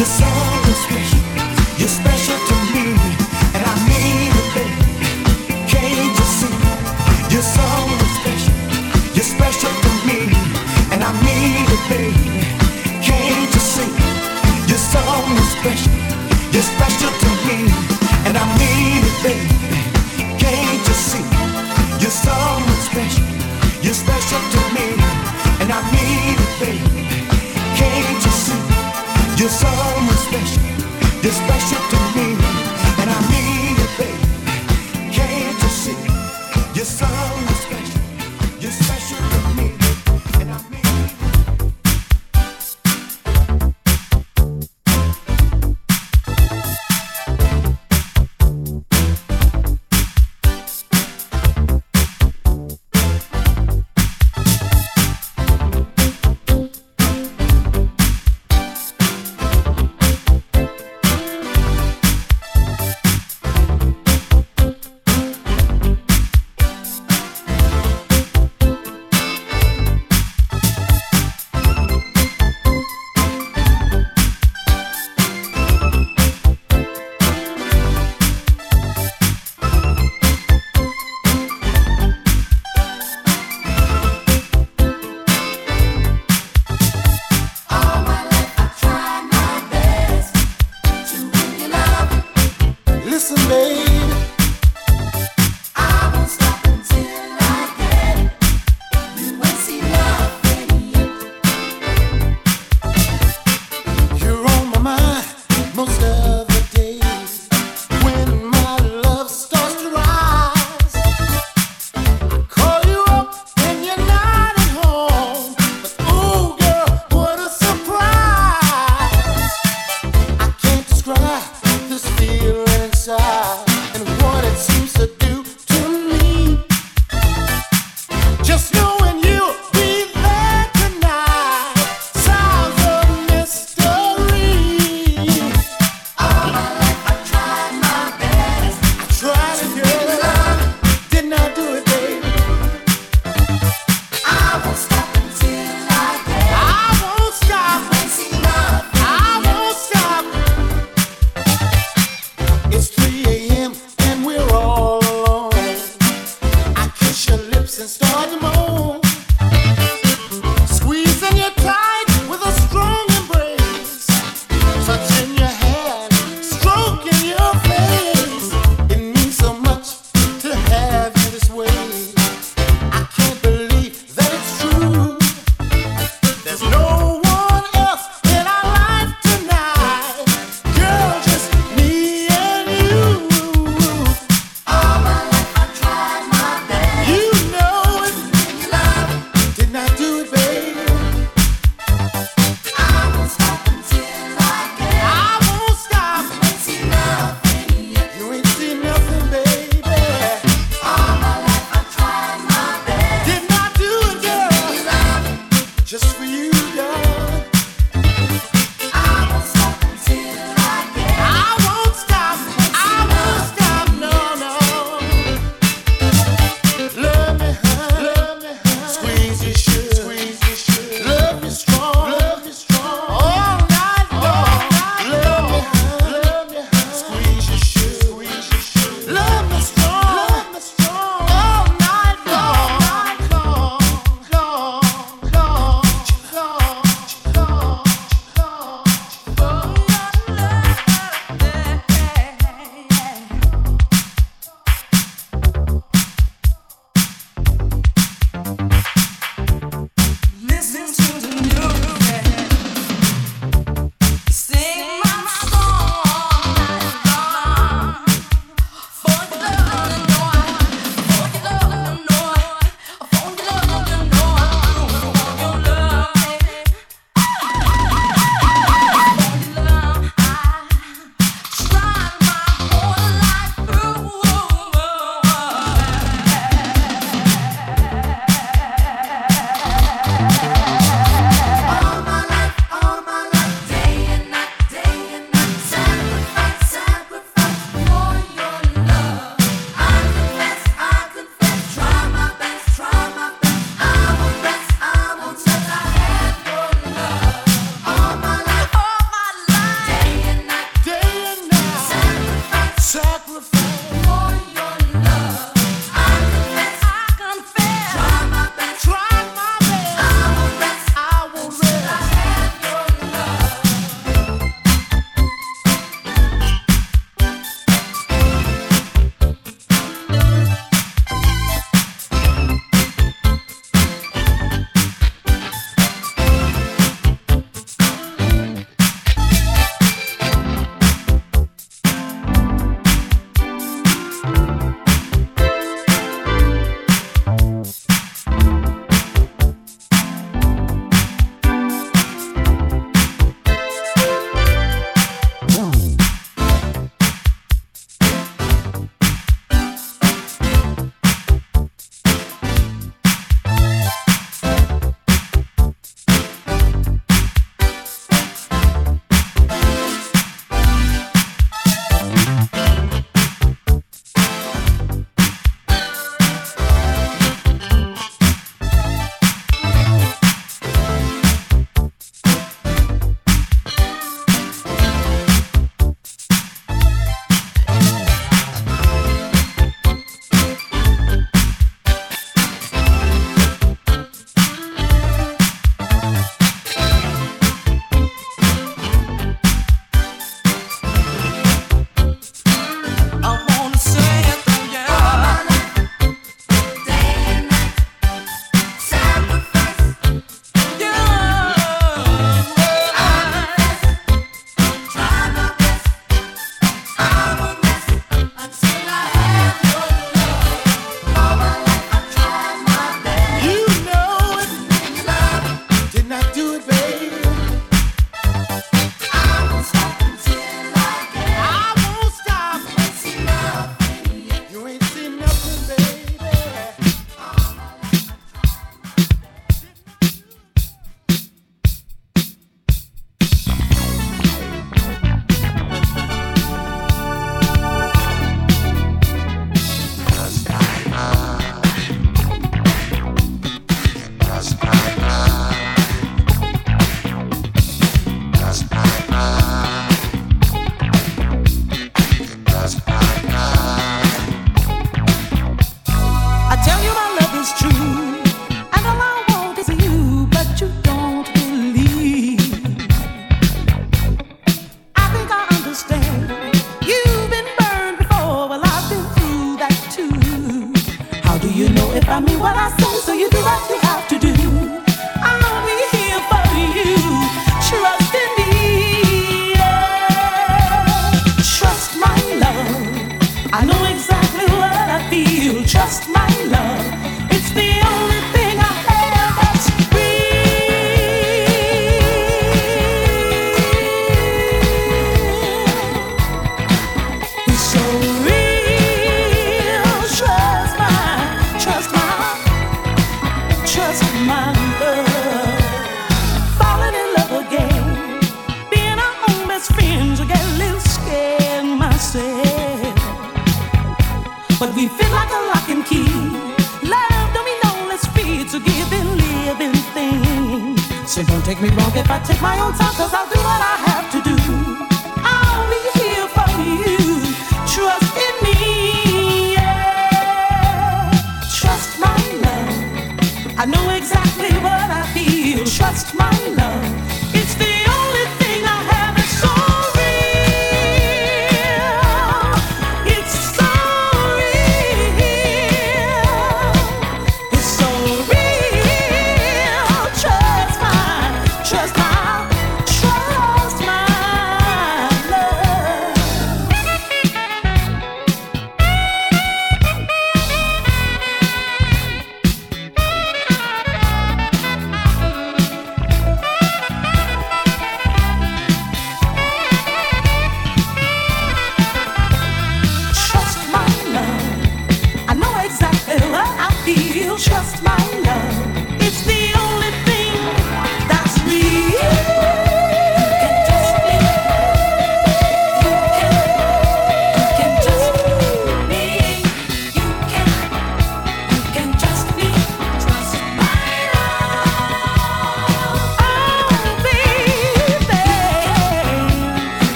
Your song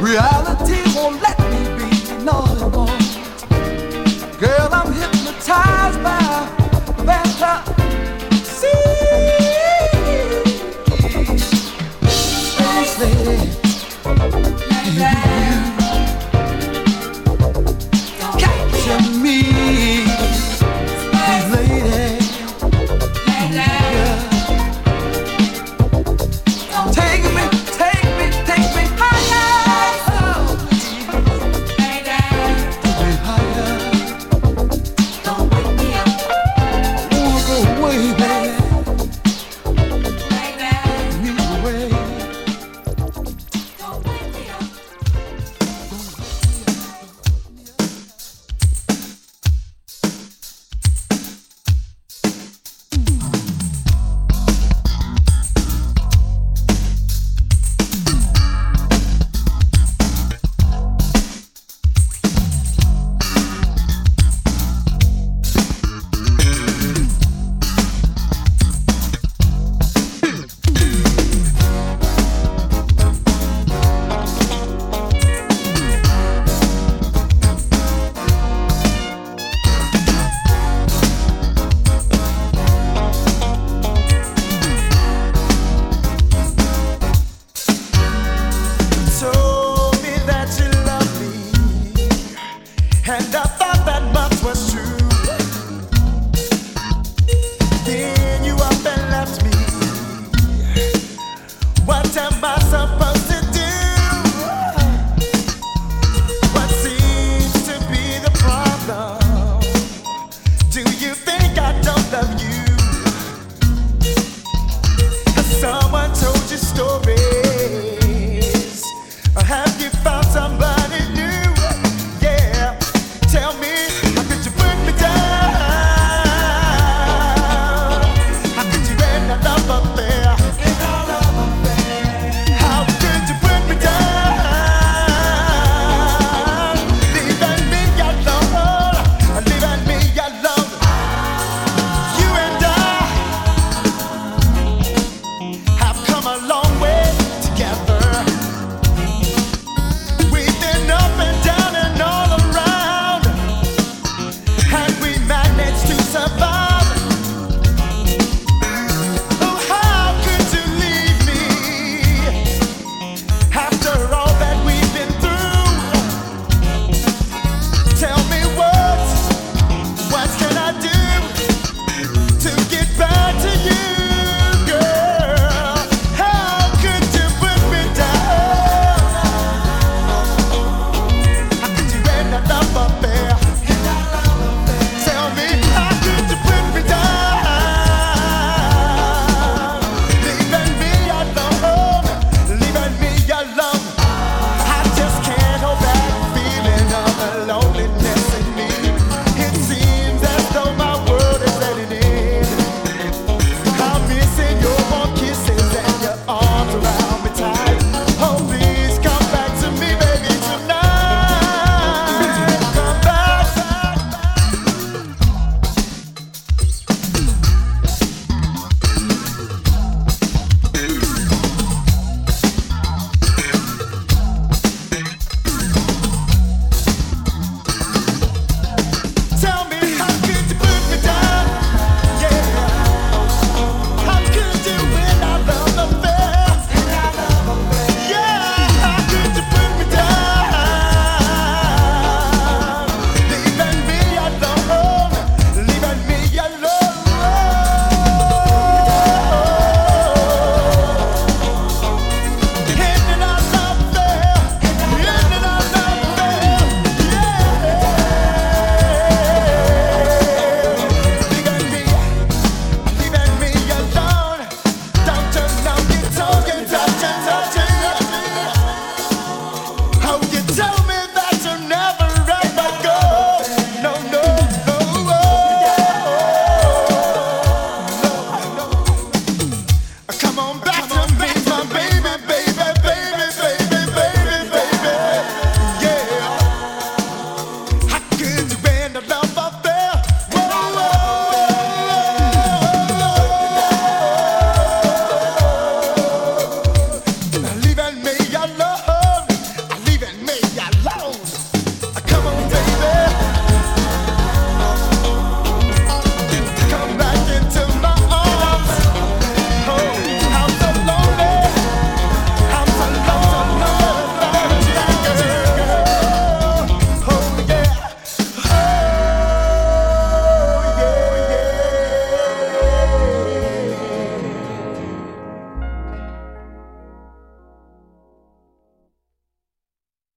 Reality won't let me be no. Girl, I'm hypnotized by.